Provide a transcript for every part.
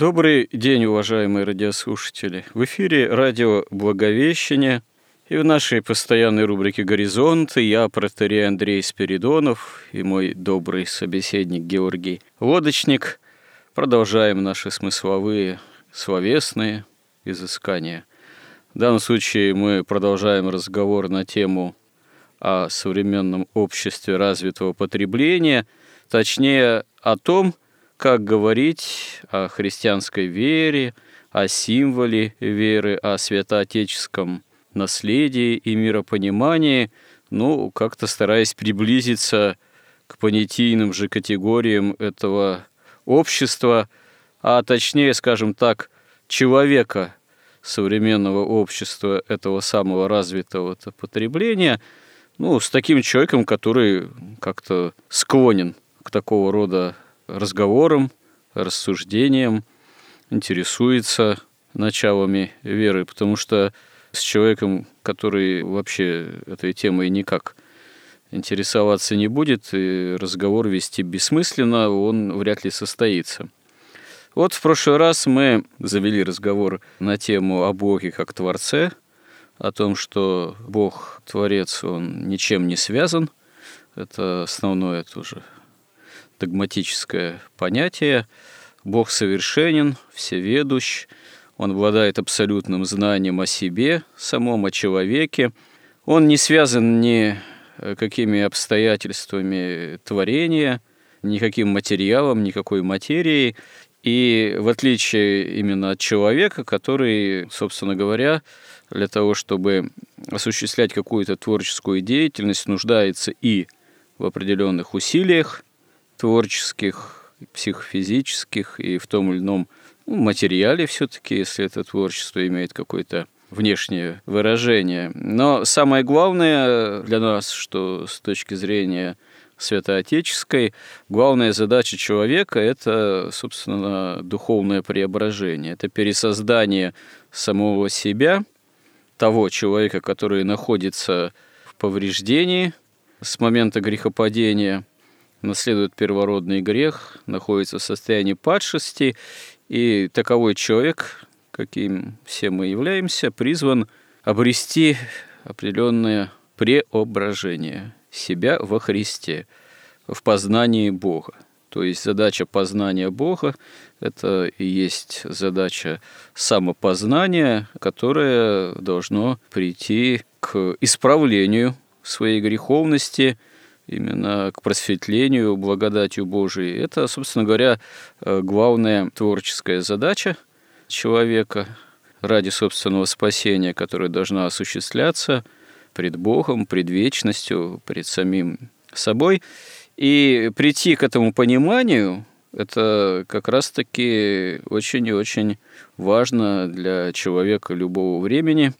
Добрый день, уважаемые радиослушатели. В эфире радио «Благовещение» и в нашей постоянной рубрике «Горизонты» я, протерей Андрей Спиридонов и мой добрый собеседник Георгий Лодочник продолжаем наши смысловые, словесные изыскания. В данном случае мы продолжаем разговор на тему о современном обществе развитого потребления, точнее о том, как говорить о христианской вере, о символе веры, о святоотеческом наследии и миропонимании, ну, как-то стараясь приблизиться к понятийным же категориям этого общества, а точнее, скажем так, человека современного общества, этого самого развитого потребления, ну, с таким человеком, который как-то склонен к такого рода разговором, рассуждением, интересуется началами веры, потому что с человеком, который вообще этой темой никак интересоваться не будет, и разговор вести бессмысленно, он вряд ли состоится. Вот в прошлый раз мы завели разговор на тему о Боге как Творце, о том, что Бог, Творец, он ничем не связан. Это основное тоже догматическое понятие. Бог совершенен, всеведущ, он обладает абсолютным знанием о себе, самом о человеке. Он не связан ни э, какими обстоятельствами творения, никаким материалом, никакой материей. И в отличие именно от человека, который, собственно говоря, для того, чтобы осуществлять какую-то творческую деятельность, нуждается и в определенных усилиях, творческих, психофизических и в том или ином ну, материале все-таки, если это творчество имеет какое-то внешнее выражение. Но самое главное для нас, что с точки зрения святоотеческой, главная задача человека – это, собственно, духовное преображение, это пересоздание самого себя, того человека, который находится в повреждении с момента грехопадения, наследует первородный грех, находится в состоянии падшести, и таковой человек, каким все мы являемся, призван обрести определенное преображение себя во Христе, в познании Бога. То есть задача познания Бога – это и есть задача самопознания, которая должно прийти к исправлению своей греховности – именно к просветлению благодатью Божией. Это, собственно говоря, э, главная творческая задача человека ради собственного спасения, которая должна осуществляться пред Богом, пред вечностью, пред самим собой. И прийти к этому пониманию – это как раз-таки очень и очень важно для человека любого времени,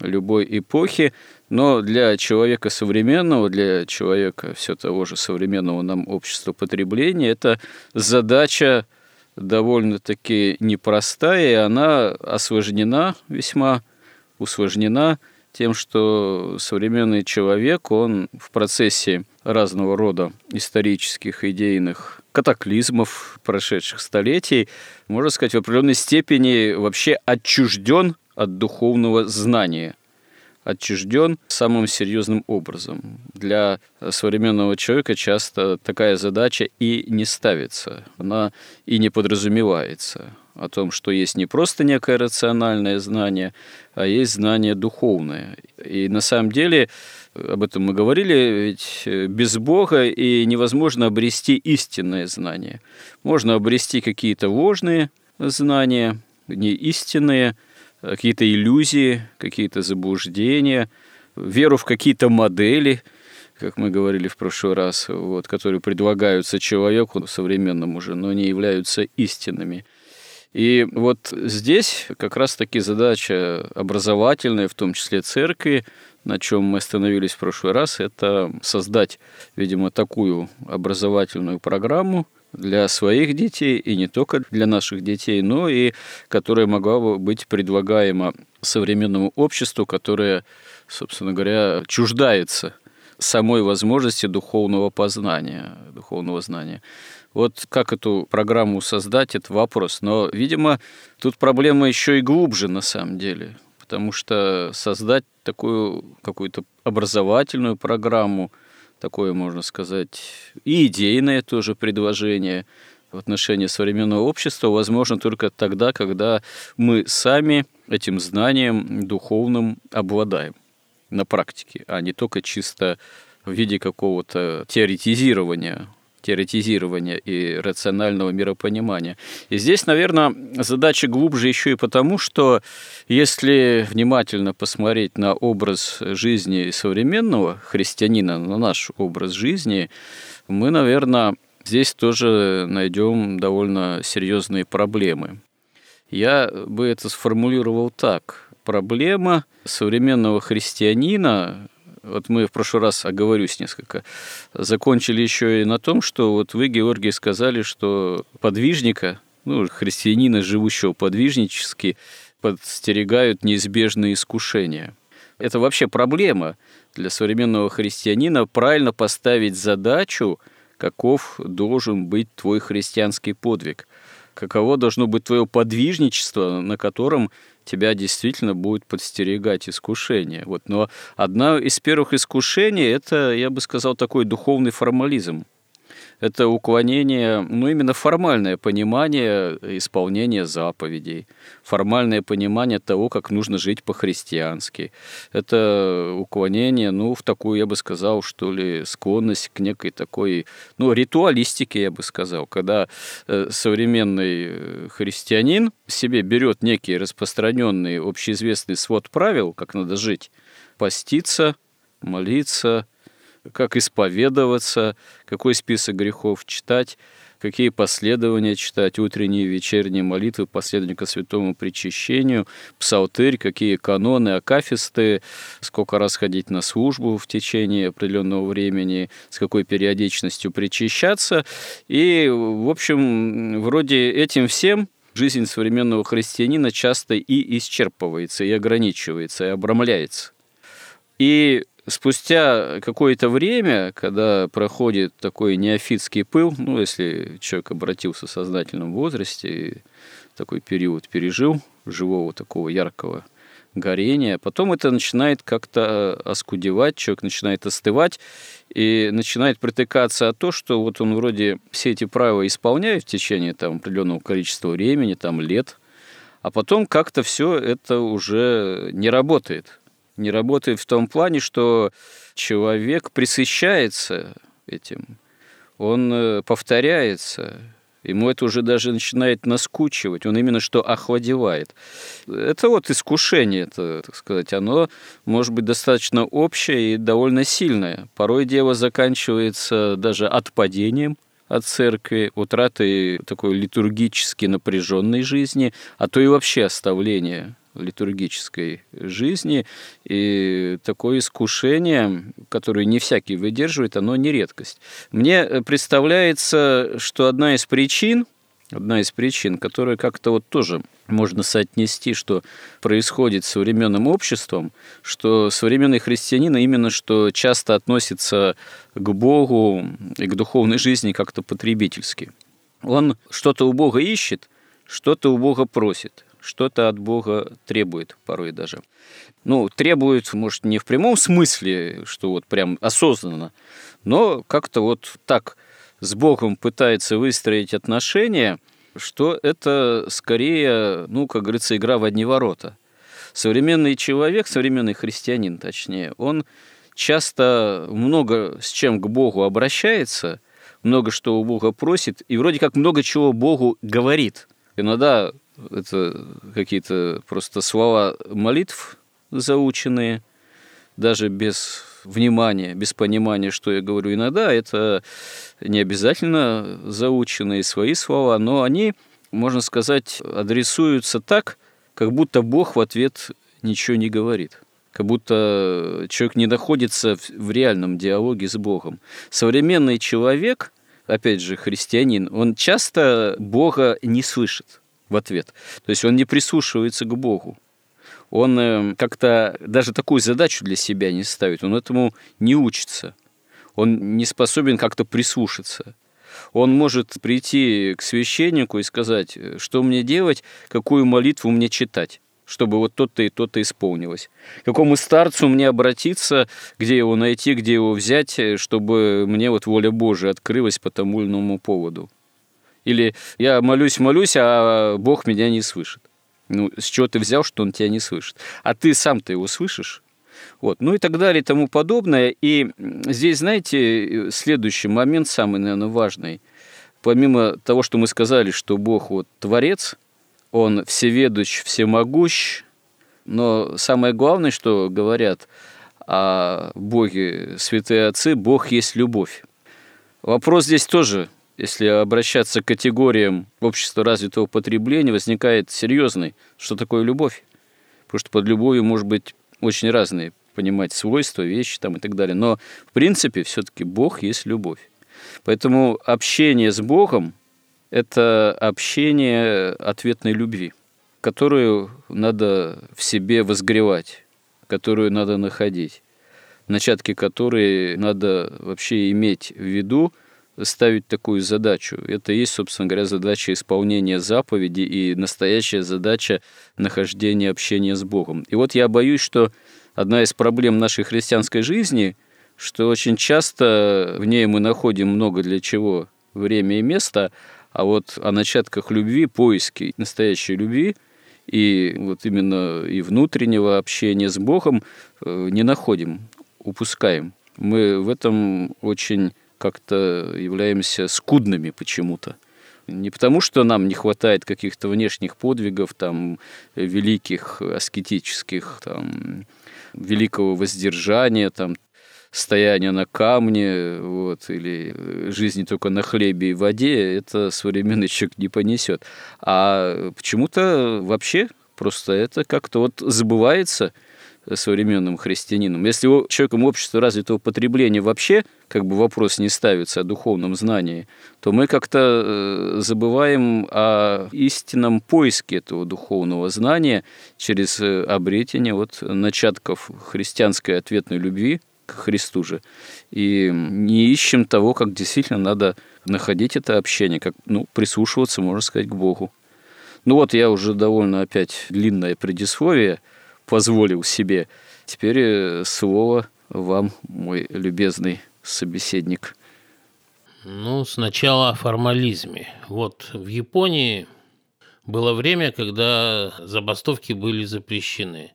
любой эпохи, но для человека современного, для человека все того же современного нам общества потребления, это задача довольно-таки непростая, и она осложнена, весьма усложнена тем, что современный человек, он в процессе разного рода исторических, идейных катаклизмов прошедших столетий, можно сказать, в определенной степени вообще отчужден от духовного знания – отчужден самым серьезным образом. Для современного человека часто такая задача и не ставится, она и не подразумевается о том, что есть не просто некое рациональное знание, а есть знание духовное. И на самом деле, об этом мы говорили, ведь без Бога и невозможно обрести истинное знание. Можно обрести какие-то ложные знания, не истинные, какие-то иллюзии, какие-то заблуждения, веру в какие-то модели, как мы говорили в прошлый раз, вот, которые предлагаются человеку современному уже, но не являются истинными. И вот здесь как раз-таки задача образовательная, в том числе церкви, на чем мы остановились в прошлый раз, это создать, видимо, такую образовательную программу для своих детей, и не только для наших детей, но и которая могла бы быть предлагаема современному обществу, которое, собственно говоря, чуждается самой возможности духовного познания, духовного знания. Вот как эту программу создать, это вопрос. Но, видимо, тут проблема еще и глубже на самом деле, потому что создать такую какую-то образовательную программу, такое, можно сказать, и идейное тоже предложение в отношении современного общества возможно только тогда, когда мы сами этим знанием духовным обладаем на практике, а не только чисто в виде какого-то теоретизирования теоретизирования и рационального миропонимания. И здесь, наверное, задача глубже еще и потому, что если внимательно посмотреть на образ жизни современного христианина, на наш образ жизни, мы, наверное, здесь тоже найдем довольно серьезные проблемы. Я бы это сформулировал так. Проблема современного христианина вот мы в прошлый раз, оговорюсь несколько, закончили еще и на том, что вот вы, Георгий, сказали, что подвижника, ну, христианина, живущего подвижнически, подстерегают неизбежные искушения. Это вообще проблема для современного христианина правильно поставить задачу, каков должен быть твой христианский подвиг, каково должно быть твое подвижничество, на котором тебя действительно будет подстерегать искушение. Вот. Но одно из первых искушений – это, я бы сказал, такой духовный формализм это уклонение, ну, именно формальное понимание исполнения заповедей, формальное понимание того, как нужно жить по-христиански. Это уклонение, ну, в такую, я бы сказал, что ли, склонность к некой такой, ну, ритуалистике, я бы сказал, когда э, современный э, христианин себе берет некий распространенный общеизвестный свод правил, как надо жить, поститься, молиться, как исповедоваться, какой список грехов читать, какие последования читать, утренние и вечерние молитвы, последования к святому причащению, псалтырь, какие каноны, акафисты, сколько раз ходить на службу в течение определенного времени, с какой периодичностью причащаться. И, в общем, вроде этим всем жизнь современного христианина часто и исчерпывается, и ограничивается, и обрамляется. И спустя какое-то время, когда проходит такой неофитский пыл, ну, если человек обратился в сознательном возрасте и такой период пережил живого такого яркого горения, потом это начинает как-то оскудевать, человек начинает остывать и начинает притыкаться от то, что вот он вроде все эти правила исполняет в течение там определенного количества времени, там лет, а потом как-то все это уже не работает не работает в том плане, что человек присыщается этим, он э, повторяется, ему это уже даже начинает наскучивать, он именно что охладевает. Это вот искушение, это, так сказать, оно может быть достаточно общее и довольно сильное. Порой дело заканчивается даже отпадением от церкви, утратой такой литургически напряженной жизни, а то и вообще оставление литургической жизни. И такое искушение, которое не всякий выдерживает, оно не редкость. Мне представляется, что одна из причин, одна из причин, которая как-то вот тоже можно соотнести, что происходит с современным обществом, что современный христианин именно что часто относится к Богу и к духовной жизни как-то потребительски. Он что-то у Бога ищет, что-то у Бога просит что-то от Бога требует порой даже. Ну, требует, может, не в прямом смысле, что вот прям осознанно, но как-то вот так с Богом пытается выстроить отношения, что это скорее, ну, как говорится, игра в одни ворота. Современный человек, современный христианин, точнее, он часто много с чем к Богу обращается, много что у Бога просит, и вроде как много чего Богу говорит. Иногда это какие-то просто слова молитв заученные, даже без внимания, без понимания, что я говорю. Иногда это не обязательно заученные свои слова, но они, можно сказать, адресуются так, как будто Бог в ответ ничего не говорит как будто человек не находится в реальном диалоге с Богом. Современный человек, опять же, христианин, он часто Бога не слышит в ответ. То есть он не прислушивается к Богу. Он э, как-то даже такую задачу для себя не ставит, он этому не учится. Он не способен как-то прислушаться. Он может прийти к священнику и сказать, что мне делать, какую молитву мне читать чтобы вот то-то и то-то исполнилось. К какому старцу мне обратиться, где его найти, где его взять, чтобы мне вот воля Божия открылась по тому или иному поводу. Или я молюсь-молюсь, а Бог меня не слышит. Ну, с чего ты взял, что он тебя не слышит? А ты сам-то его слышишь? Вот. Ну и так далее и тому подобное. И здесь, знаете, следующий момент, самый, наверное, важный. Помимо того, что мы сказали, что Бог вот творец – он всеведущ, всемогущ, но самое главное, что говорят о Боге святые отцы, Бог есть любовь. Вопрос здесь тоже, если обращаться к категориям общества развитого потребления, возникает серьезный. Что такое любовь? Потому что под любовью может быть очень разные понимать свойства, вещи там и так далее. Но в принципе все-таки Бог есть любовь. Поэтому общение с Богом это общение ответной любви, которую надо в себе возгревать, которую надо находить, начатки которой надо вообще иметь в виду, ставить такую задачу. Это и есть, собственно говоря, задача исполнения заповеди и настоящая задача нахождения общения с Богом. И вот я боюсь, что одна из проблем нашей христианской жизни, что очень часто в ней мы находим много для чего время и место, а вот о начатках любви, поиске настоящей любви и вот именно и внутреннего общения с Богом э, не находим, упускаем. Мы в этом очень как-то являемся скудными почему-то. Не потому, что нам не хватает каких-то внешних подвигов, там, великих аскетических, там, великого воздержания, там, стояние на камне вот, или жизни только на хлебе и воде, это современный человек не понесет. А почему-то вообще просто это как-то вот забывается современным христианином. Если у человеком общества развитого потребления вообще как бы вопрос не ставится о духовном знании, то мы как-то э, забываем о истинном поиске этого духовного знания через э, обретение вот начатков христианской ответной любви, к Христу же. И не ищем того, как действительно надо находить это общение, как ну, прислушиваться, можно сказать, к Богу. Ну вот я уже довольно опять длинное предисловие позволил себе. Теперь э, слово вам, мой любезный собеседник. Ну, сначала о формализме. Вот в Японии было время, когда забастовки были запрещены.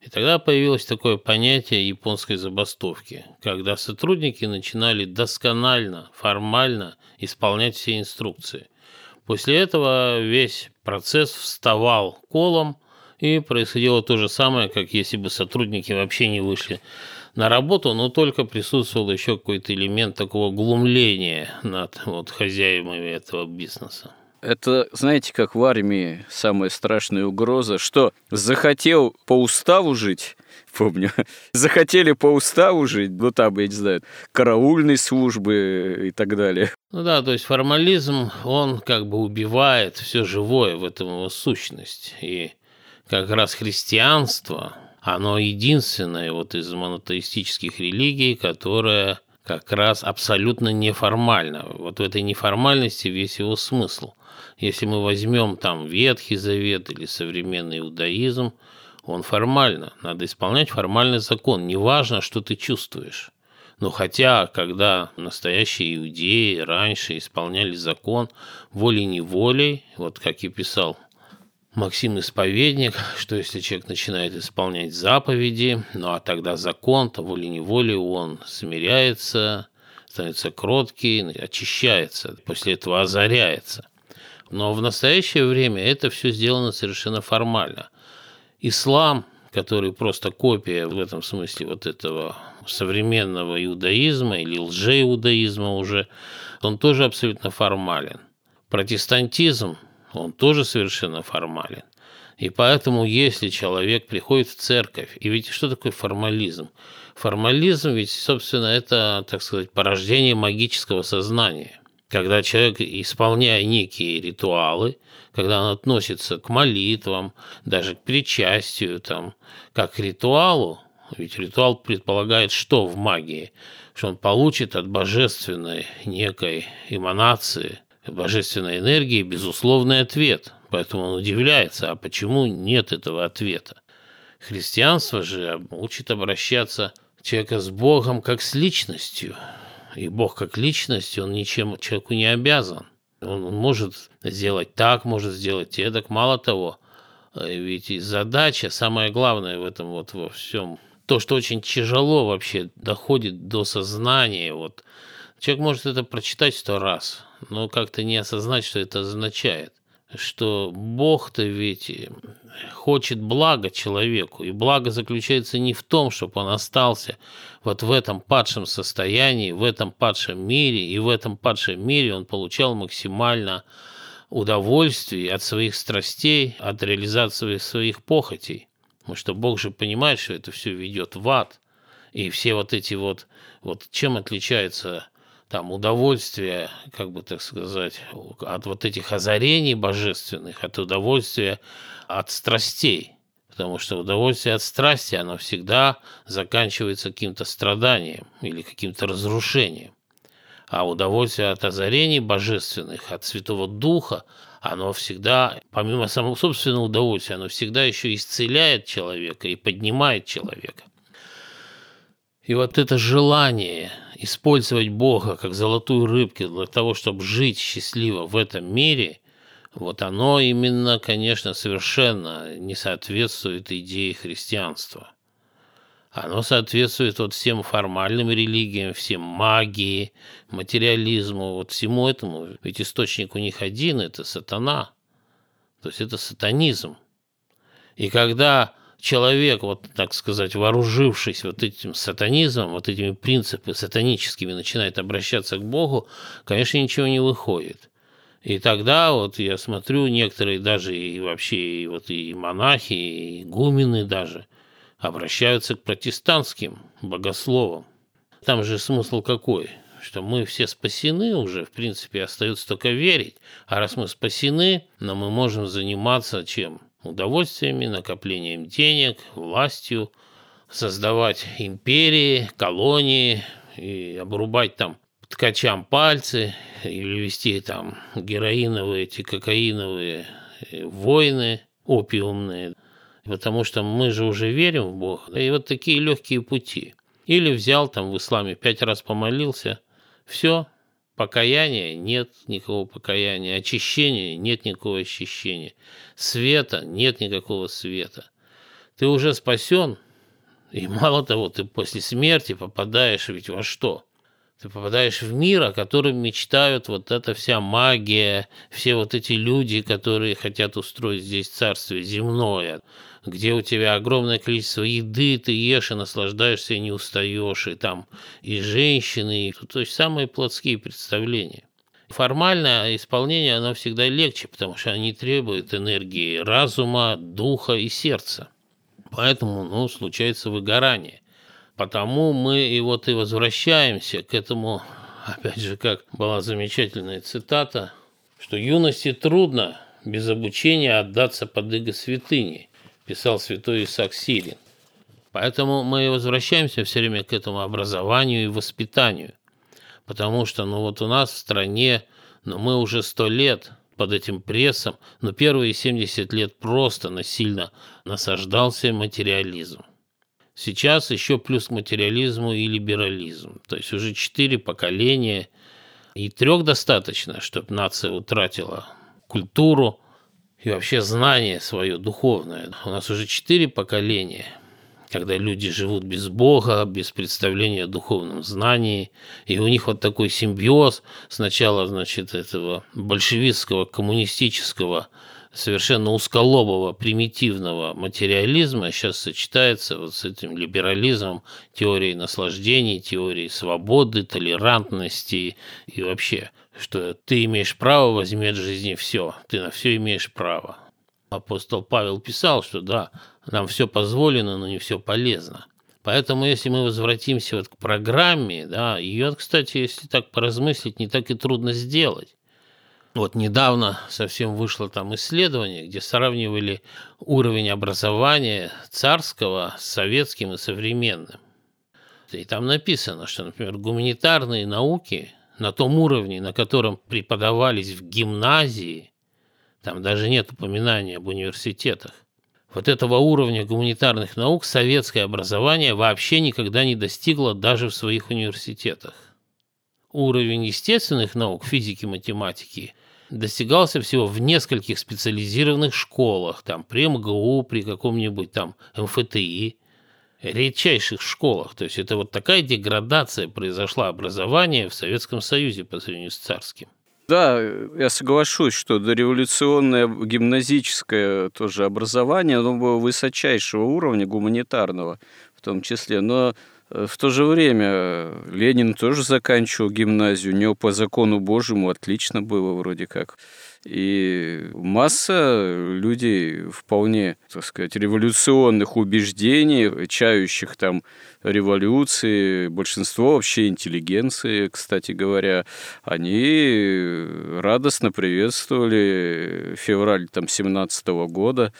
И тогда появилось такое понятие японской забастовки, когда сотрудники начинали досконально, формально исполнять все инструкции. После этого весь процесс вставал колом, и происходило то же самое, как если бы сотрудники вообще не вышли на работу, но только присутствовал еще какой-то элемент такого глумления над вот, хозяевами этого бизнеса. Это, знаете, как в армии самая страшная угроза, что захотел по уставу жить, помню, захотели по уставу жить, ну там, я не знаю, караульной службы и так далее. Ну да, то есть формализм, он как бы убивает все живое, в этом его сущность. И как раз христианство, оно единственное вот из монотеистических религий, которое как раз абсолютно неформально. Вот в этой неформальности весь его смысл – если мы возьмем там Ветхий Завет или современный иудаизм, он формально, надо исполнять формальный закон, неважно, что ты чувствуешь. Но хотя, когда настоящие иудеи раньше исполняли закон волей-неволей, вот как и писал Максим Исповедник, что если человек начинает исполнять заповеди, ну а тогда закон, то волей-неволей он смиряется, становится кроткий, очищается, после этого озаряется. Но в настоящее время это все сделано совершенно формально. Ислам, который просто копия в этом смысле вот этого современного иудаизма или лжеиудаизма уже, он тоже абсолютно формален. Протестантизм, он тоже совершенно формален. И поэтому, если человек приходит в церковь, и ведь что такое формализм? Формализм ведь, собственно, это, так сказать, порождение магического сознания. Когда человек, исполняя некие ритуалы, когда он относится к молитвам, даже к причастию, там, как к ритуалу, ведь ритуал предполагает что в магии? Что он получит от божественной некой эманации, божественной энергии безусловный ответ. Поэтому он удивляется, а почему нет этого ответа? Христианство же учит обращаться человека с Богом как с личностью. И Бог как личность, он ничем человеку не обязан. Он может сделать так, может сделать эдак. Мало того, ведь и задача, самое главное в этом вот во всем, то, что очень тяжело вообще доходит до сознания. Вот. Человек может это прочитать сто раз, но как-то не осознать, что это означает что Бог-то ведь хочет блага человеку, и благо заключается не в том, чтобы он остался вот в этом падшем состоянии, в этом падшем мире, и в этом падшем мире он получал максимально удовольствие от своих страстей, от реализации своих похотей. Потому что Бог же понимает, что это все ведет в ад. И все вот эти вот, вот чем отличается там удовольствие, как бы так сказать, от вот этих озарений божественных, от удовольствия от страстей. Потому что удовольствие от страсти, оно всегда заканчивается каким-то страданием или каким-то разрушением. А удовольствие от озарений божественных, от Святого Духа, оно всегда, помимо самого собственного удовольствия, оно всегда еще исцеляет человека и поднимает человека. И вот это желание использовать Бога как золотую рыбку для того, чтобы жить счастливо в этом мире, вот оно именно, конечно, совершенно не соответствует идее христианства. Оно соответствует вот всем формальным религиям, всем магии, материализму, вот всему этому. Ведь источник у них один – это сатана. То есть это сатанизм. И когда человек, вот так сказать, вооружившись вот этим сатанизмом, вот этими принципами сатаническими, начинает обращаться к Богу, конечно, ничего не выходит. И тогда вот я смотрю, некоторые даже и вообще и вот и монахи, и гумены даже обращаются к протестантским богословам. Там же смысл какой? Что мы все спасены уже, в принципе, остается только верить. А раз мы спасены, но мы можем заниматься чем? Удовольствиями, накоплением денег, властью, создавать империи, колонии и обрубать там ткачам пальцы или вести там героиновые, эти кокаиновые э, войны опиумные, потому что мы же уже верим в Бога. И вот такие легкие пути. Или взял там в исламе пять раз помолился, все, Покаяния нет никакого покаяния, очищения нет никакого очищения, света нет никакого света. Ты уже спасен, и мало того, ты после смерти попадаешь ведь во что? Ты попадаешь в мир, о котором мечтают вот эта вся магия, все вот эти люди, которые хотят устроить здесь царствие земное где у тебя огромное количество еды, ты ешь и наслаждаешься, и не устаешь, и там и женщины, и, то есть самые плотские представления. Формальное исполнение, оно всегда легче, потому что оно не требует энергии разума, духа и сердца. Поэтому, ну, случается выгорание. Потому мы и вот и возвращаемся к этому, опять же, как была замечательная цитата, что юности трудно без обучения отдаться под иго святыни писал святой Исаак Сирин. Поэтому мы возвращаемся все время к этому образованию и воспитанию. Потому что, ну вот у нас в стране, ну мы уже сто лет под этим прессом, но первые 70 лет просто насильно насаждался материализм. Сейчас еще плюс к материализму и либерализм. То есть уже четыре поколения, и трех достаточно, чтобы нация утратила культуру, и вообще знание свое духовное. У нас уже четыре поколения, когда люди живут без Бога, без представления о духовном знании, и у них вот такой симбиоз сначала, значит, этого большевистского, коммунистического совершенно узколобого, примитивного материализма сейчас сочетается вот с этим либерализмом, теорией наслаждений, теорией свободы, толерантности и вообще, что ты имеешь право возьми от жизни все, ты на все имеешь право. Апостол Павел писал, что да, нам все позволено, но не все полезно. Поэтому, если мы возвратимся вот к программе, да, ее, кстати, если так поразмыслить, не так и трудно сделать. Вот недавно совсем вышло там исследование, где сравнивали уровень образования царского с советским и современным. И там написано, что, например, гуманитарные науки на том уровне, на котором преподавались в гимназии, там даже нет упоминания об университетах, вот этого уровня гуманитарных наук советское образование вообще никогда не достигло даже в своих университетах. Уровень естественных наук, физики, математики, достигался всего в нескольких специализированных школах, там при МГУ, при каком-нибудь там МФТИ, редчайших школах. То есть это вот такая деградация произошла образования в Советском Союзе по сравнению с царским. Да, я соглашусь, что дореволюционное гимназическое тоже образование, оно было высочайшего уровня, гуманитарного в том числе, но э, в то же время Ленин тоже заканчивал гимназию, у него по закону Божьему отлично было вроде как. И масса людей вполне, так сказать, революционных убеждений, чающих там революции, большинство вообще интеллигенции, кстати говоря, они радостно приветствовали февраль там 17 года,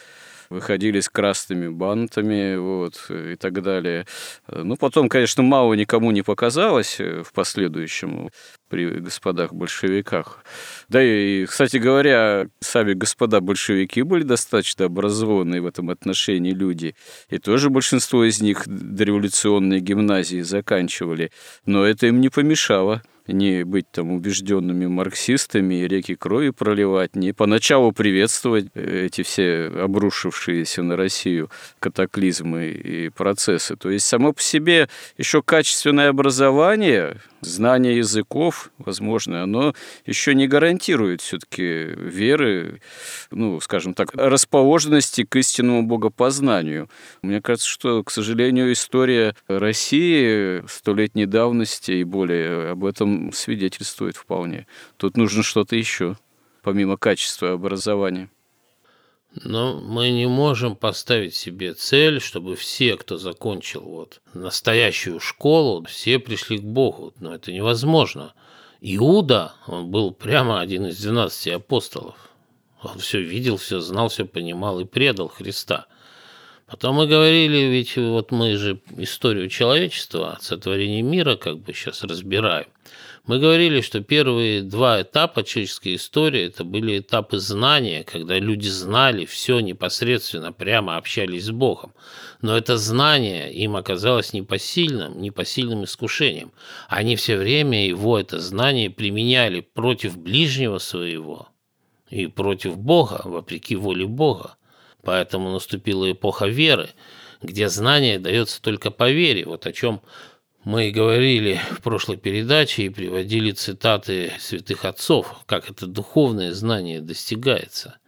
выходили с красными бантами вот, и так далее. Ну, потом, конечно, мало никому не показалось в последующем при господах большевиках. Да и, кстати говоря, сами господа большевики были достаточно образованные в этом отношении люди, и тоже большинство из них дореволюционные гимназии заканчивали, но это им не помешало не быть там убежденными марксистами и реки крови проливать, не поначалу приветствовать эти все обрушившиеся на Россию катаклизмы и процессы. То есть само по себе еще качественное образование, знание языков, возможно, оно еще не гарантирует все-таки веры, ну, скажем так, расположенности к истинному богопознанию. Мне кажется, что, к сожалению, история России столетней давности и более об этом свидетельствует вполне. Тут нужно что-то еще, помимо качества образования. Но мы не можем поставить себе цель, чтобы все, кто закончил вот настоящую школу, все пришли к Богу. Но это невозможно. Иуда, он был прямо один из 12 апостолов. Он все видел, все знал, все понимал и предал Христа. Потом мы говорили, ведь вот мы же историю человечества, сотворение мира как бы сейчас разбираем. Мы говорили, что первые два этапа человеческой истории это были этапы знания, когда люди знали все непосредственно, прямо общались с Богом. Но это знание им оказалось непосильным, непосильным искушением. Они все время его, это знание, применяли против ближнего своего и против Бога, вопреки воле Бога. Поэтому наступила эпоха веры, где знание дается только по вере, вот о чем мы говорили в прошлой передаче и приводили цитаты святых отцов, как это духовное знание достигается.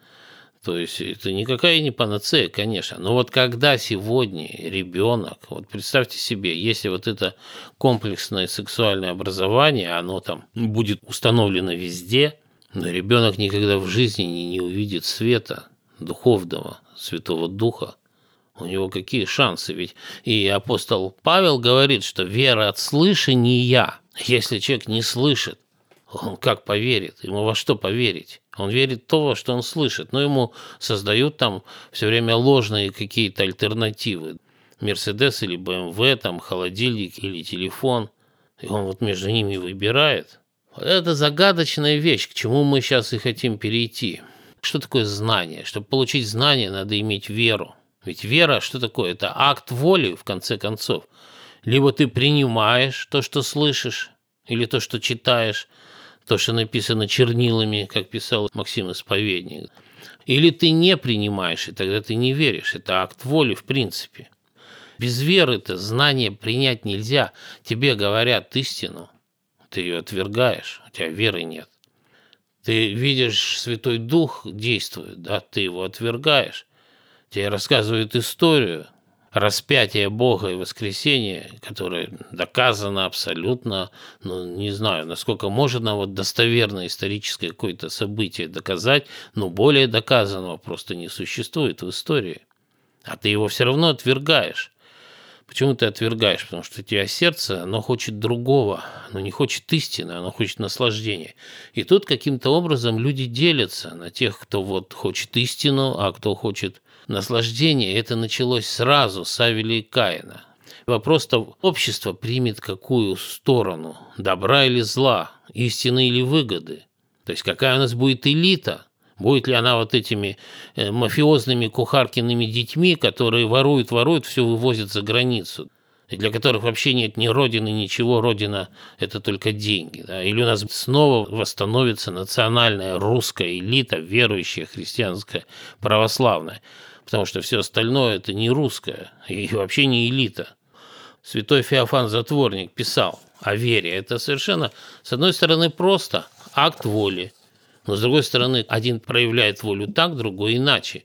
То есть это никакая не панацея, конечно. Но вот когда сегодня ребенок, вот представьте себе, если вот это комплексное сексуальное образование, оно там будет установлено везде, но ребенок никогда в жизни не увидит света духовного, Святого Духа, у него какие шансы? Ведь и апостол Павел говорит, что вера от слышания, если человек не слышит, он как поверит? Ему во что поверить? Он верит то, что он слышит, но ему создают там все время ложные какие-то альтернативы. Мерседес или БМВ, там холодильник или телефон. И он вот между ними выбирает. Это загадочная вещь, к чему мы сейчас и хотим перейти. Что такое знание? Чтобы получить знание, надо иметь веру. Ведь вера, что такое? Это акт воли, в конце концов. Либо ты принимаешь то, что слышишь, или то, что читаешь, то, что написано чернилами, как писал Максим Исповедник. Или ты не принимаешь, и тогда ты не веришь. Это акт воли в принципе. Без веры-то знание принять нельзя. Тебе говорят истину, ты ее отвергаешь, у тебя веры нет. Ты видишь, Святой Дух действует, да, ты его отвергаешь. Тебе рассказывают историю, распятие Бога и воскресение, которое доказано абсолютно, ну, не знаю, насколько можно вот достоверное историческое какое-то событие доказать, но более доказанного просто не существует в истории. А ты его все равно отвергаешь. Почему ты отвергаешь? Потому что у тебя сердце, оно хочет другого, оно не хочет истины, оно хочет наслаждения. И тут каким-то образом люди делятся на тех, кто вот хочет истину, а кто хочет наслаждения. Это началось сразу с Авеля и Каина. Вопрос-то общество примет какую сторону, добра или зла, истины или выгоды. То есть какая у нас будет элита, Будет ли она вот этими э, мафиозными кухаркиными детьми, которые воруют, воруют, все вывозят за границу, и для которых вообще нет ни родины, ничего, родина – это только деньги. Да? Или у нас снова восстановится национальная русская элита, верующая, христианская, православная, потому что все остальное – это не русское и вообще не элита. Святой Феофан Затворник писал о вере. Это совершенно, с одной стороны, просто акт воли, но с другой стороны, один проявляет волю так, другой иначе.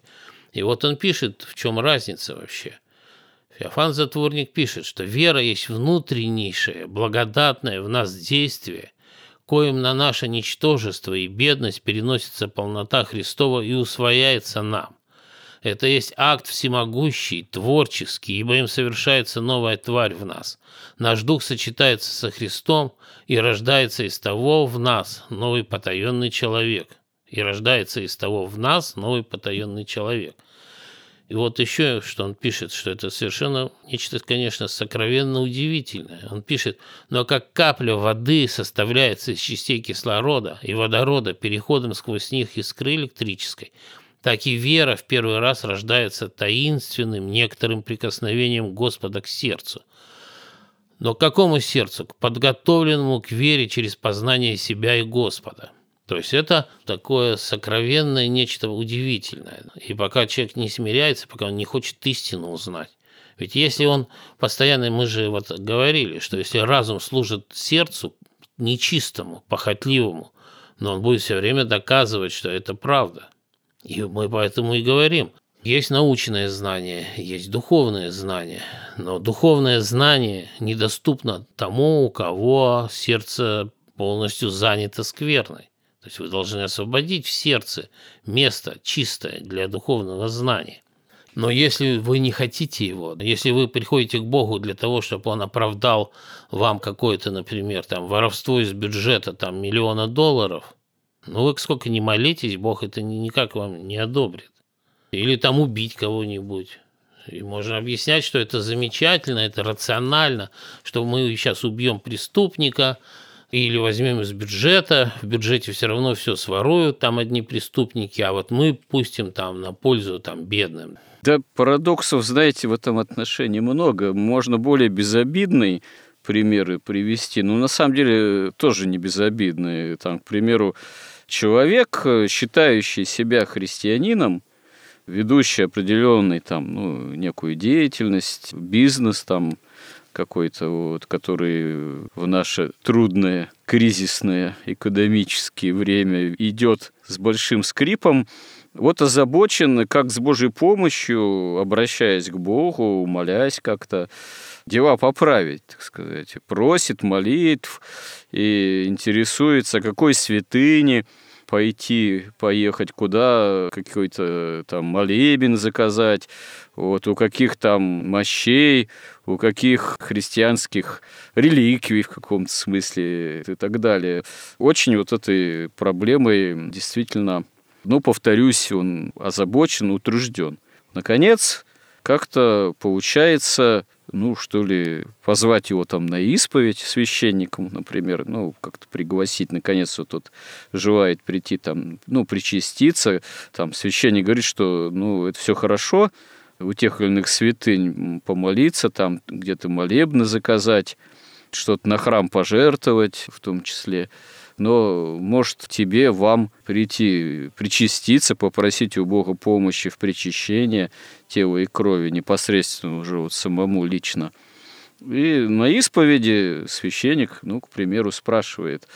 И вот он пишет, в чем разница вообще. Феофан Затворник пишет, что вера есть внутреннейшее, благодатное в нас действие, коим на наше ничтожество и бедность переносится полнота Христова и усвояется нам. Это есть акт всемогущий, творческий, ибо им совершается новая тварь в нас. Наш дух сочетается со Христом и рождается из того в нас новый потаенный человек. И рождается из того в нас новый потаенный человек. И вот еще, что он пишет, что это совершенно нечто, конечно, сокровенно удивительное. Он пишет, но как капля воды составляется из частей кислорода и водорода переходом сквозь них искры электрической, так и вера в первый раз рождается таинственным некоторым прикосновением Господа к сердцу. Но к какому сердцу? К подготовленному к вере через познание себя и Господа. То есть это такое сокровенное нечто удивительное. И пока человек не смиряется, пока он не хочет истину узнать. Ведь если он постоянно, мы же вот говорили, что если разум служит сердцу нечистому, похотливому, но он будет все время доказывать, что это правда – и мы поэтому и говорим, есть научное знание, есть духовное знание, но духовное знание недоступно тому, у кого сердце полностью занято скверной. То есть вы должны освободить в сердце место чистое для духовного знания. Но если вы не хотите его, если вы приходите к Богу для того, чтобы Он оправдал вам какое-то, например, там, воровство из бюджета там, миллиона долларов – ну, вы сколько не молитесь, Бог это никак вам не одобрит. Или там убить кого-нибудь. И можно объяснять, что это замечательно, это рационально, что мы сейчас убьем преступника или возьмем из бюджета, в бюджете все равно все своруют, там одни преступники, а вот мы пустим там на пользу там бедным. Да, парадоксов, знаете, в этом отношении много. Можно более безобидный примеры привести, но на самом деле тоже не безобидные. Там, к примеру, человек, э, считающий себя христианином, ведущий определенный там, ну, некую деятельность, бизнес там какой-то, вот, который в наше трудное, кризисное экономическое время идет с большим скрипом, вот озабочен, как с Божьей помощью, обращаясь к Богу, молясь как-то, дела поправить, так сказать. Просит молитв и интересуется, какой святыни пойти, поехать куда, какой-то там молебен заказать, вот у каких там мощей, у каких христианских реликвий в каком-то смысле и так далее. Очень вот этой проблемой действительно, ну, повторюсь, он озабочен, утружден. Наконец, как-то получается ну, что ли, позвать его там на исповедь священником, например, ну, как-то пригласить, наконец, вот тот желает прийти там, ну, причаститься, там священник говорит, что, ну, это все хорошо, у тех или иных святынь помолиться, там где-то молебно заказать, что-то на храм пожертвовать в том числе но может тебе, вам прийти, причаститься, попросить у Бога помощи в причащении тела и крови, непосредственно уже вот самому лично. И на исповеди священник, ну, к примеру, спрашивает,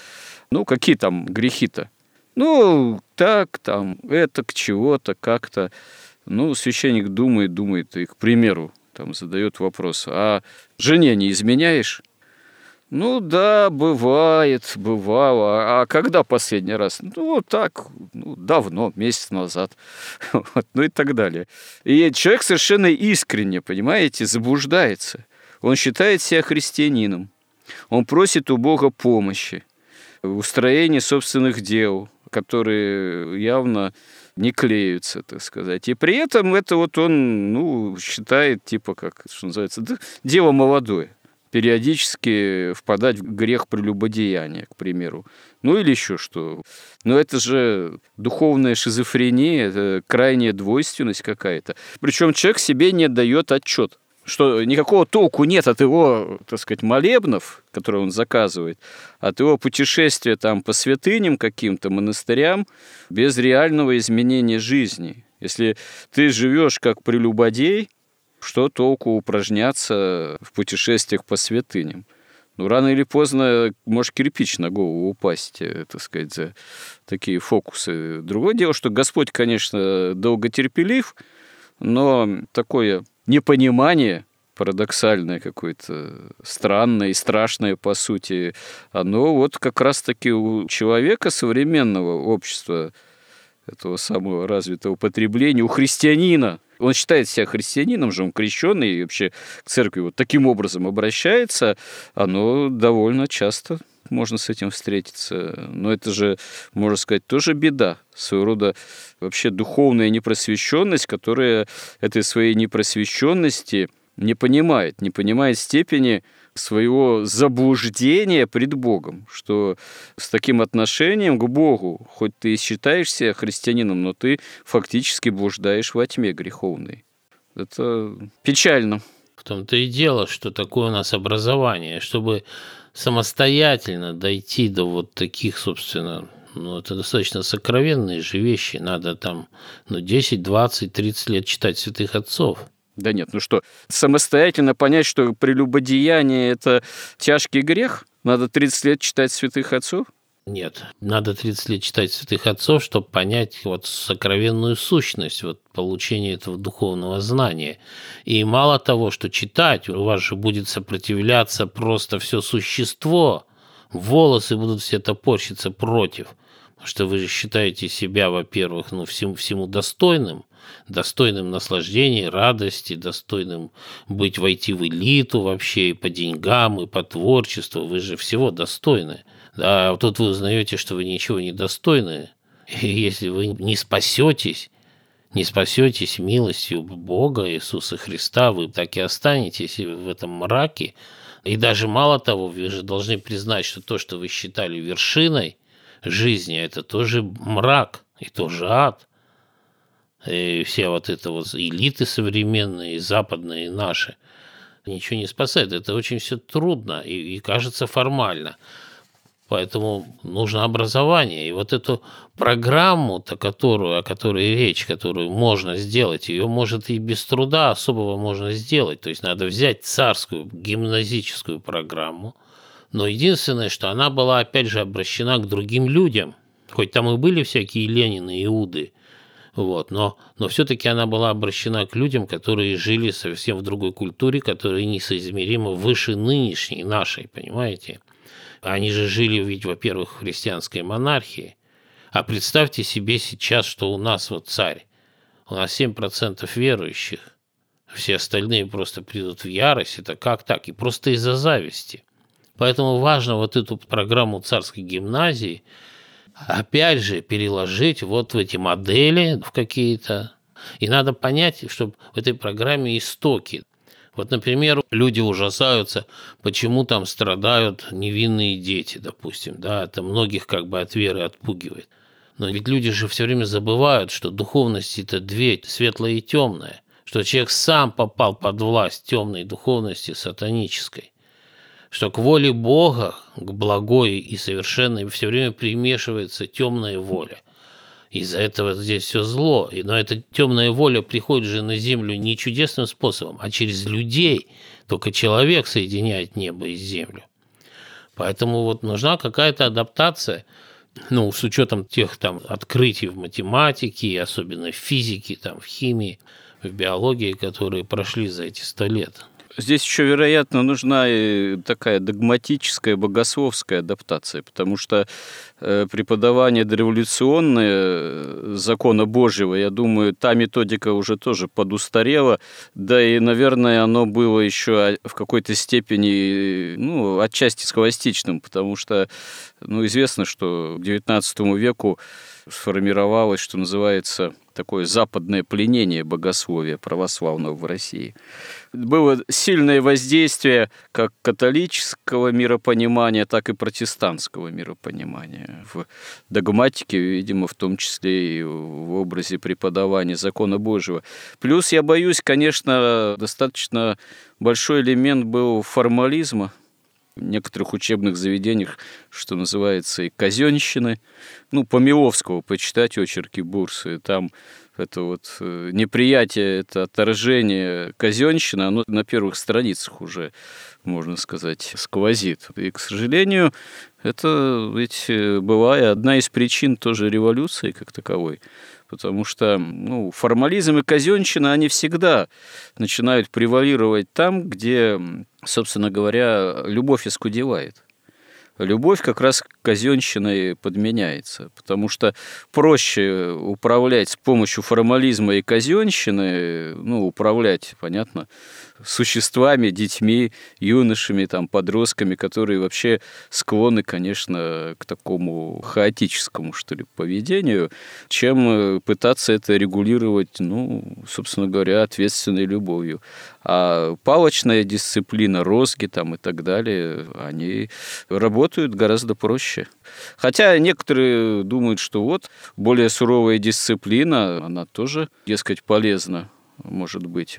ну, какие там грехи-то? Ну, так, там, это к чего-то, как-то. Ну, священник думает, думает, и, к примеру, там задает вопрос, а жене не изменяешь? Ну да, бывает, бывало. А когда последний раз? Ну, так, ну, давно, месяц назад. Вот, ну и так далее. И человек совершенно искренне, понимаете, заблуждается. Он считает себя христианином. Он просит у Бога помощи в устроении собственных дел, которые явно не клеются, так сказать. И при этом это вот он, ну, считает, типа, как, что называется, дело молодое периодически впадать в грех прелюбодеяния, к примеру. Ну или еще что. Но это же духовная шизофрения, это крайняя двойственность какая-то. Причем человек себе не дает отчет что никакого толку нет от его, так сказать, молебнов, которые он заказывает, от его путешествия там по святыням каким-то, монастырям, без реального изменения жизни. Если ты живешь как прелюбодей, что толку упражняться в путешествиях по святыням? Ну, рано или поздно может кирпич на голову упасть, э, так сказать, за такие фокусы. Другое дело, что Господь, конечно, долготерпелив, но такое непонимание парадоксальное какое-то, странное и страшное, по сути, оно вот как раз-таки у человека современного общества, этого самого развитого потребления, у христианина, он считает себя христианином же, он крещенный и вообще к церкви вот таким образом обращается, оно довольно часто можно с этим встретиться. Но это же, можно сказать, тоже беда. Своего рода вообще духовная непросвещенность, которая этой своей непросвещенности не понимает, не понимает степени своего заблуждения пред Богом, что с таким отношением к Богу, хоть ты и считаешься христианином, но ты фактически блуждаешь во тьме греховной. Это печально. В том-то и дело, что такое у нас образование, чтобы самостоятельно дойти до вот таких, собственно, ну, это достаточно сокровенные же вещи. Надо там, ну, 10, 20, 30 лет читать святых отцов. Да нет, ну что, самостоятельно понять, что прелюбодеяние – это тяжкий грех? Надо 30 лет читать святых отцов? Нет, надо 30 лет читать святых отцов, чтобы понять вот сокровенную сущность вот получения этого духовного знания. И мало того, что читать, у вас же будет сопротивляться просто все существо, волосы будут все топорщиться против, потому что вы же считаете себя, во-первых, ну, всему, всему достойным, достойным наслаждения, радости, достойным быть, войти в элиту вообще и по деньгам, и по творчеству, вы же всего достойны – а тут вы узнаете, что вы ничего не достойны. И если вы не спасетесь, не спасетесь милостью Бога Иисуса Христа, вы так и останетесь в этом мраке. И даже мало того, вы же должны признать, что то, что вы считали вершиной жизни, это тоже мрак и тоже ад. И все вот это вот элиты современные, западные, наши, ничего не спасает. Это очень все трудно и, и кажется формально. Поэтому нужно образование. И вот эту программу-то, которую, о которой речь, которую можно сделать, ее может и без труда особого можно сделать. То есть надо взять царскую гимназическую программу, но единственное, что она была, опять же, обращена к другим людям. Хоть там и были всякие Ленины, Иуды, вот, но, но все-таки она была обращена к людям, которые жили совсем в другой культуре, которые несоизмеримо выше нынешней нашей, понимаете? Они же жили ведь, во-первых, в христианской монархии. А представьте себе сейчас, что у нас вот царь. У нас 7% верующих. Все остальные просто придут в ярость. Это как так? И просто из-за зависти. Поэтому важно вот эту программу царской гимназии опять же переложить вот в эти модели в какие-то. И надо понять, что в этой программе истоки. Вот, например, люди ужасаются, почему там страдают невинные дети, допустим, да, это многих как бы от веры отпугивает. Но ведь люди же все время забывают, что духовность это две, светлая и темная, что человек сам попал под власть темной духовности сатанической, что к воле Бога, к благой и совершенной все время примешивается темная воля. Из-за этого здесь все зло. Но эта темная воля приходит же на землю не чудесным способом, а через людей. Только человек соединяет небо и землю. Поэтому вот нужна какая-то адаптация ну, с учетом тех там открытий в математике, особенно в физике, там, в химии, в биологии, которые прошли за эти сто лет. Здесь еще, вероятно, нужна и такая догматическая, богословская адаптация, потому что э, преподавание дореволюционное э, закона Божьего, я думаю, та методика уже тоже подустарела, да и, наверное, оно было еще в какой-то степени, ну, отчасти схоластичным, потому что, ну, известно, что к XIX веку сформировалось, что называется, такое западное пленение богословия православного в России. Было сильное воздействие как католического миропонимания, так и протестантского миропонимания. В догматике, видимо, в том числе и в образе преподавания закона Божьего. Плюс, я боюсь, конечно, достаточно большой элемент был формализма, в некоторых учебных заведениях, что называется, и казенщины. Ну, по Миловскому почитать очерки Бурсы, там это вот э, неприятие, это отторжение казенщины, оно на первых страницах уже, можно сказать, сквозит. И, к сожалению, это ведь э, была одна из причин тоже революции как таковой потому что ну, формализм и казенщина, они всегда начинают превалировать там, где, собственно говоря, любовь искудевает. Любовь как раз казенщиной подменяется, потому что проще управлять с помощью формализма и казенщины, ну, управлять, понятно, существами, детьми, юношами, там, подростками, которые вообще склонны, конечно, к такому хаотическому, что ли, поведению, чем э, пытаться это регулировать, ну, собственно говоря, ответственной любовью. А палочная дисциплина, розги там и так далее, они работают гораздо проще. Хотя некоторые думают, что вот более суровая дисциплина, она тоже, дескать, полезна может быть.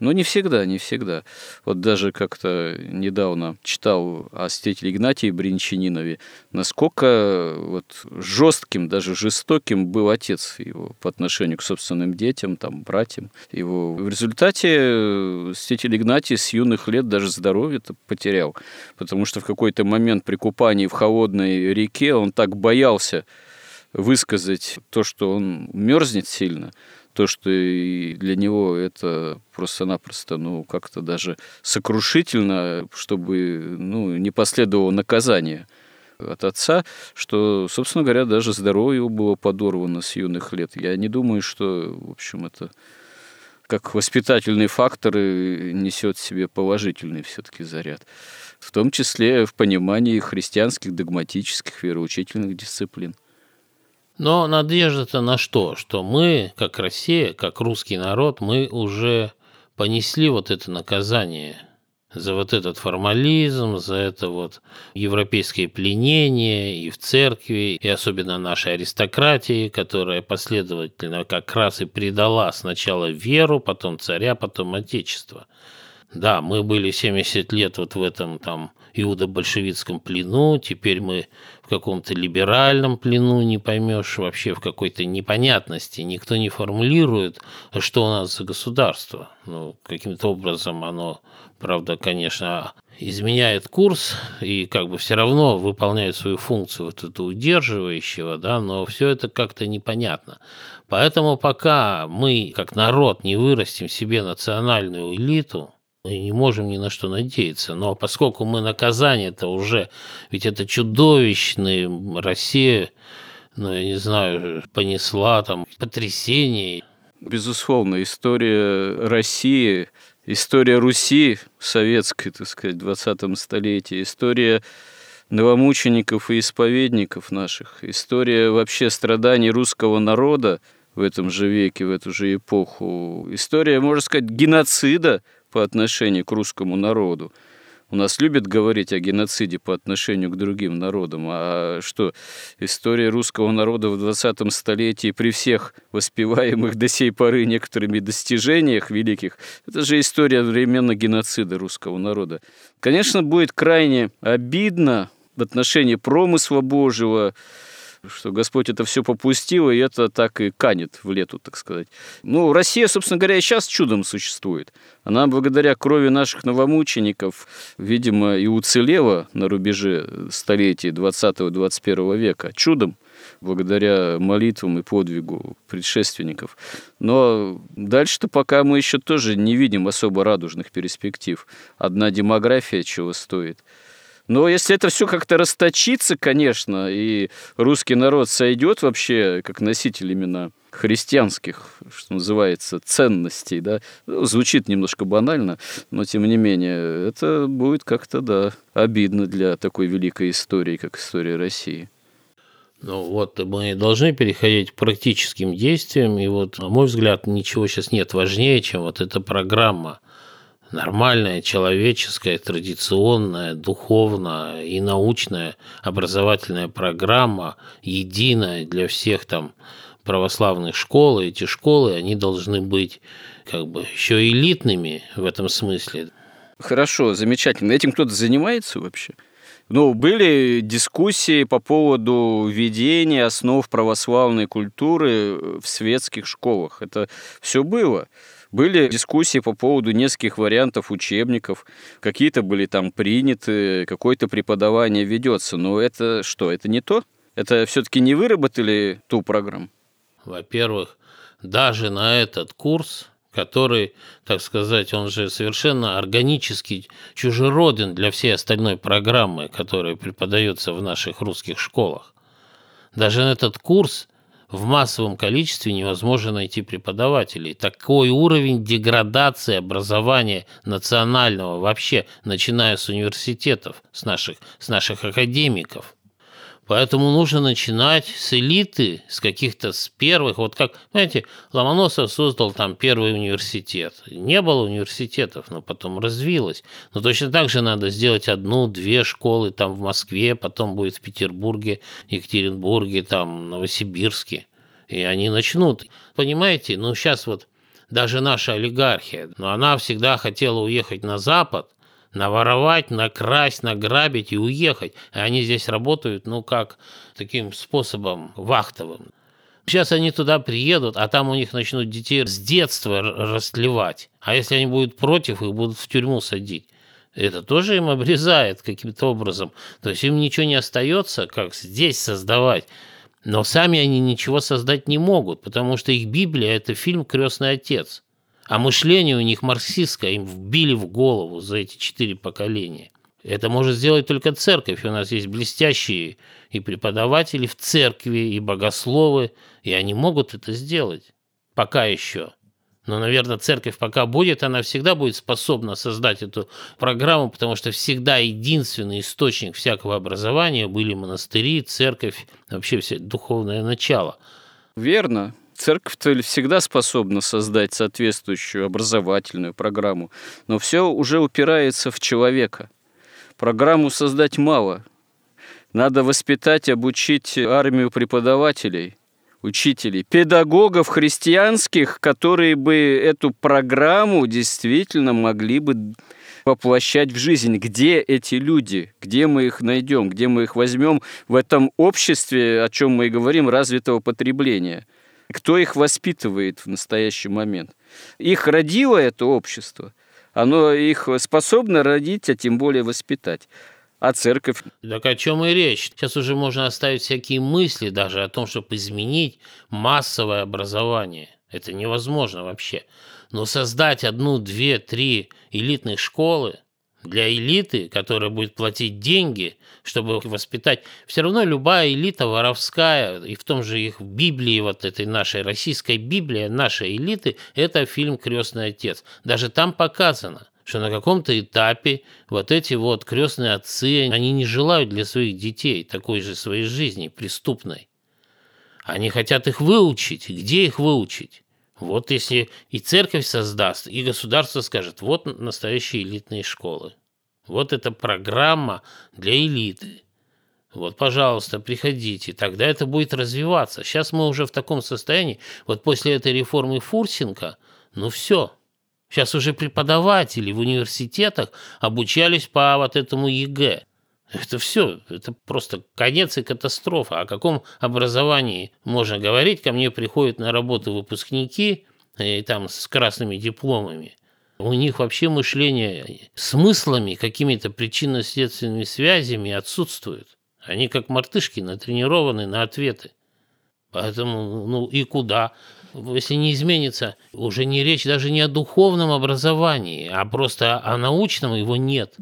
Но не всегда, не всегда. Вот даже как-то недавно читал о святителе Игнатии Бринчанинове, насколько вот жестким, даже жестоким был отец его по отношению к собственным детям, там, братьям его. В результате святитель Игнатий с юных лет даже здоровье потерял, потому что в какой-то момент при купании в холодной реке он так боялся высказать то, что он мерзнет сильно, то, что для него это просто-напросто, ну, как-то даже сокрушительно, чтобы, ну, не последовало наказание от отца, что, собственно говоря, даже здоровье его было подорвано с юных лет. Я не думаю, что, в общем, это как воспитательный фактор несет в себе положительный все-таки заряд. В том числе в понимании христианских догматических вероучительных дисциплин. Но надежда-то на что? Что мы, как Россия, как русский народ, мы уже понесли вот это наказание за вот этот формализм, за это вот европейское пленение и в церкви, и особенно нашей аристократии, которая последовательно как раз и предала сначала веру, потом царя, потом отечество. Да, мы были 70 лет вот в этом там иудо-большевистском плену, теперь мы в каком-то либеральном плену, не поймешь, вообще в какой-то непонятности. Никто не формулирует, что у нас за государство. Ну, каким-то образом оно, правда, конечно, изменяет курс и как бы все равно выполняет свою функцию вот этого удерживающего, да, но все это как-то непонятно. Поэтому пока мы, как народ, не вырастим себе национальную элиту, не можем ни на что надеяться. Но поскольку мы наказание-то уже, ведь это чудовищная Россия, ну, я не знаю, понесла там потрясение. Безусловно, история России, история Руси советской, так сказать, в 20 столетии, история новомучеников и исповедников наших, история вообще страданий русского народа в этом же веке, в эту же эпоху, история, можно сказать, геноцида – по отношению к русскому народу. У нас любят говорить о геноциде по отношению к другим народам. А что, история русского народа в 20 столетии при всех воспеваемых до сей поры некоторыми достижениях великих, это же история одновременно геноцида русского народа. Конечно, будет крайне обидно в отношении промысла Божьего, что Господь это все попустил, и это так и канет в лету, так сказать. Ну, Россия, собственно говоря, и сейчас чудом существует. Она благодаря крови наших новомучеников, видимо, и уцелела на рубеже столетий 20-21 века. Чудом благодаря молитвам и подвигу предшественников. Но дальше-то пока мы еще тоже не видим особо радужных перспектив. Одна демография чего стоит. Но если это все как-то расточится, конечно, и русский народ сойдет вообще как носитель именно христианских, что называется, ценностей, да, ну, звучит немножко банально, но тем не менее, это будет как-то, да, обидно для такой великой истории, как история России. Ну вот мы должны переходить к практическим действиям, и вот, на мой взгляд, ничего сейчас нет важнее, чем вот эта программа. Нормальная, человеческая, традиционная, духовная и научная образовательная программа, единая для всех там православных школ. И эти школы, они должны быть как бы еще элитными в этом смысле. Хорошо, замечательно. Этим кто-то занимается вообще? Ну, были дискуссии по поводу введения основ православной культуры в светских школах. Это все было. Были дискуссии по поводу нескольких вариантов учебников. Какие-то были там приняты, какое-то преподавание ведется. Но это что, это не то? Это все-таки не выработали ту программу? Во-первых, даже на этот курс который, так сказать, он же совершенно органически чужероден для всей остальной программы, которая преподается в наших русских школах. Даже на этот курс в массовом количестве невозможно найти преподавателей. Такой уровень деградации образования национального вообще, начиная с университетов, с наших, с наших академиков – Поэтому нужно начинать с элиты, с каких-то с первых. Вот как, знаете, Ломоносов создал там первый университет. Не было университетов, но потом развилось. Но точно так же надо сделать одну-две школы там в Москве, потом будет в Петербурге, Екатеринбурге, там, Новосибирске. И они начнут. Понимаете, ну сейчас вот даже наша олигархия, но она всегда хотела уехать на Запад, наворовать, накрасть, награбить и уехать. И они здесь работают, ну, как таким способом вахтовым. Сейчас они туда приедут, а там у них начнут детей с детства растлевать. А если они будут против, их будут в тюрьму садить. Это тоже им обрезает каким-то образом. То есть им ничего не остается, как здесь создавать. Но сами они ничего создать не могут, потому что их Библия – это фильм «Крестный отец». А мышление у них марксистское, им вбили в голову за эти четыре поколения. Это может сделать только церковь. У нас есть блестящие и преподаватели в церкви, и богословы, и они могут это сделать. Пока еще. Но, наверное, церковь пока будет, она всегда будет способна создать эту программу, потому что всегда единственный источник всякого образования были монастыри, церковь, вообще все духовное начало. Верно церковь-то всегда способна создать соответствующую образовательную программу, но все уже упирается в человека. Программу создать мало. Надо воспитать, обучить армию преподавателей, учителей, педагогов христианских, которые бы эту программу действительно могли бы воплощать в жизнь. Где эти люди? Где мы их найдем? Где мы их возьмем в этом обществе, о чем мы и говорим, развитого потребления – кто их воспитывает в настоящий момент? Их родило это общество, оно их способно родить, а тем более воспитать. А церковь? Так о чем и речь. Сейчас уже можно оставить всякие мысли даже о том, чтобы изменить массовое образование. Это невозможно вообще. Но создать одну, две, три элитных школы для элиты, которая будет платить деньги, чтобы воспитать. Все равно любая элита воровская, и в том же их Библии, вот этой нашей российской Библии, нашей элиты, это фильм «Крестный отец». Даже там показано, что на каком-то этапе вот эти вот крестные отцы, они не желают для своих детей такой же своей жизни преступной. Они хотят их выучить. Где их выучить? Вот если и церковь создаст, и государство скажет, вот настоящие элитные школы. Вот эта программа для элиты. Вот, пожалуйста, приходите, тогда это будет развиваться. Сейчас мы уже в таком состоянии, вот после этой реформы Фурсенко, ну все. Сейчас уже преподаватели в университетах обучались по вот этому ЕГЭ. Это все, это просто конец и катастрофа. О каком образовании можно говорить? Ко мне приходят на работу выпускники, и там с красными дипломами. У них вообще мышление смыслами, какими-то причинно-следственными связями отсутствует. Они как мартышки натренированы на ответы. Поэтому, ну и куда? Если не изменится, уже не речь даже не о духовном образовании, а просто о научном его нет.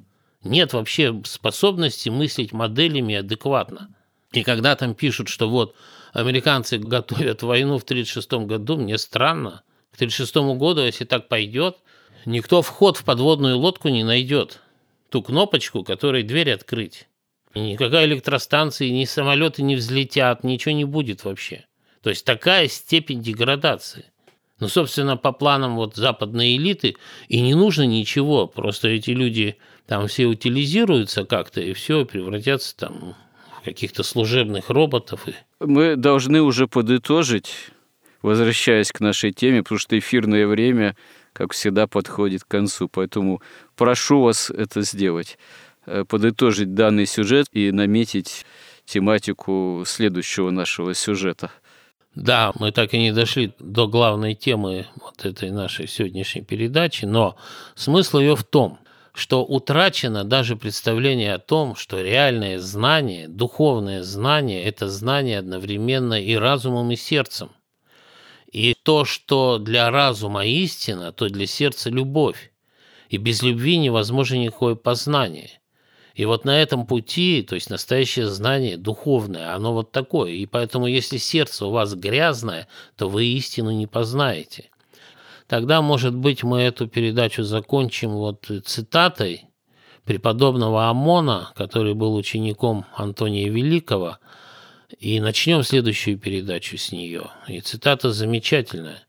Нет вообще способности мыслить моделями адекватно. И когда там пишут, что вот американцы готовят войну в 1936 году, мне странно. К 1936 году, если так пойдет, никто вход в подводную лодку не найдет. Ту кнопочку, которой дверь открыть. И никакая электростанция, ни самолеты не взлетят, ничего не будет вообще. То есть такая степень деградации. Ну, собственно, по планам вот западной элиты и не нужно ничего, просто эти люди там все утилизируются как-то и все превратятся там в каких-то служебных роботов. Мы должны уже подытожить, возвращаясь к нашей теме, потому что эфирное время, как всегда, подходит к концу, поэтому прошу вас это сделать, э, подытожить данный сюжет и наметить тематику следующего нашего сюжета – да, мы так и не дошли до главной темы вот этой нашей сегодняшней передачи, но смысл ее в том, что утрачено даже представление о том, что реальное знание, духовное знание – это знание одновременно и разумом, и сердцем. И то, что для разума истина, то для сердца любовь. И без любви невозможно никакое познание – и вот на этом пути, то есть настоящее знание духовное, оно вот такое. И поэтому, если сердце у вас грязное, то вы истину не познаете. Тогда, может быть, мы эту передачу закончим вот цитатой преподобного Амона, который был учеником Антония Великого, и начнем следующую передачу с нее. И цитата замечательная.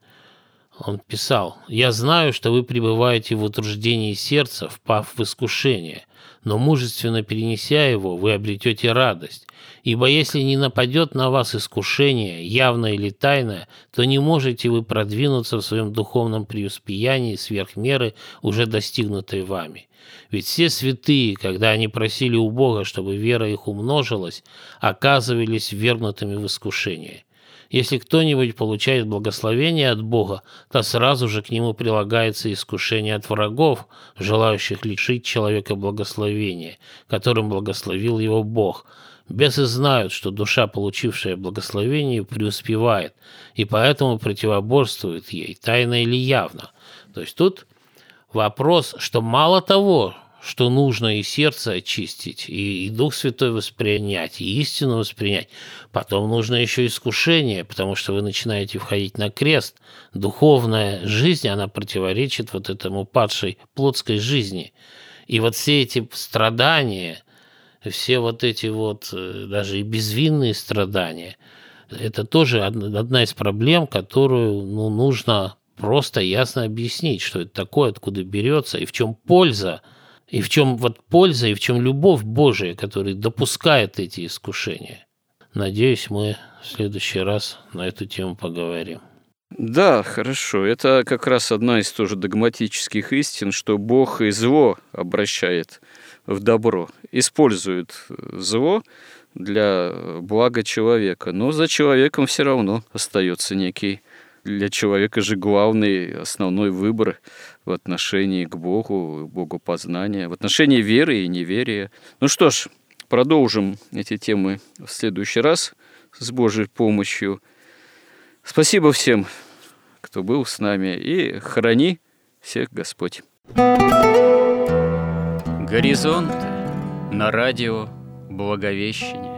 Он писал, «Я знаю, что вы пребываете в утруждении сердца, впав в искушение, но мужественно перенеся его, вы обретете радость. Ибо если не нападет на вас искушение, явное или тайное, то не можете вы продвинуться в своем духовном преуспеянии сверх меры, уже достигнутой вами. Ведь все святые, когда они просили у Бога, чтобы вера их умножилась, оказывались ввергнутыми в искушение. Если кто-нибудь получает благословение от Бога, то сразу же к нему прилагается искушение от врагов, желающих лишить человека благословения, которым благословил его Бог. Бесы знают, что душа, получившая благословение, преуспевает, и поэтому противоборствует ей, тайно или явно. То есть тут вопрос, что мало того, что нужно и сердце очистить, и, и Дух Святой воспринять, и истину воспринять. Потом нужно еще искушение, потому что вы начинаете входить на крест. Духовная жизнь, она противоречит вот этому падшей плотской жизни. И вот все эти страдания, все вот эти вот э, даже и безвинные страдания, это тоже одна из проблем, которую ну, нужно просто ясно объяснить, что это такое, откуда берется и в чем польза – и в чем вот польза, и в чем любовь Божия, которая допускает эти искушения. Надеюсь, мы в следующий раз на эту тему поговорим. Да, хорошо. Это как раз одна из тоже догматических истин, что Бог и зло обращает в добро, использует зло для блага человека. Но за человеком все равно остается некий для человека же главный, основной выбор в отношении к Богу, Богу познания, в отношении веры и неверия. Ну что ж, продолжим эти темы в следующий раз с Божьей помощью. Спасибо всем, кто был с нами, и храни всех Господь. Горизонт на радио Благовещение.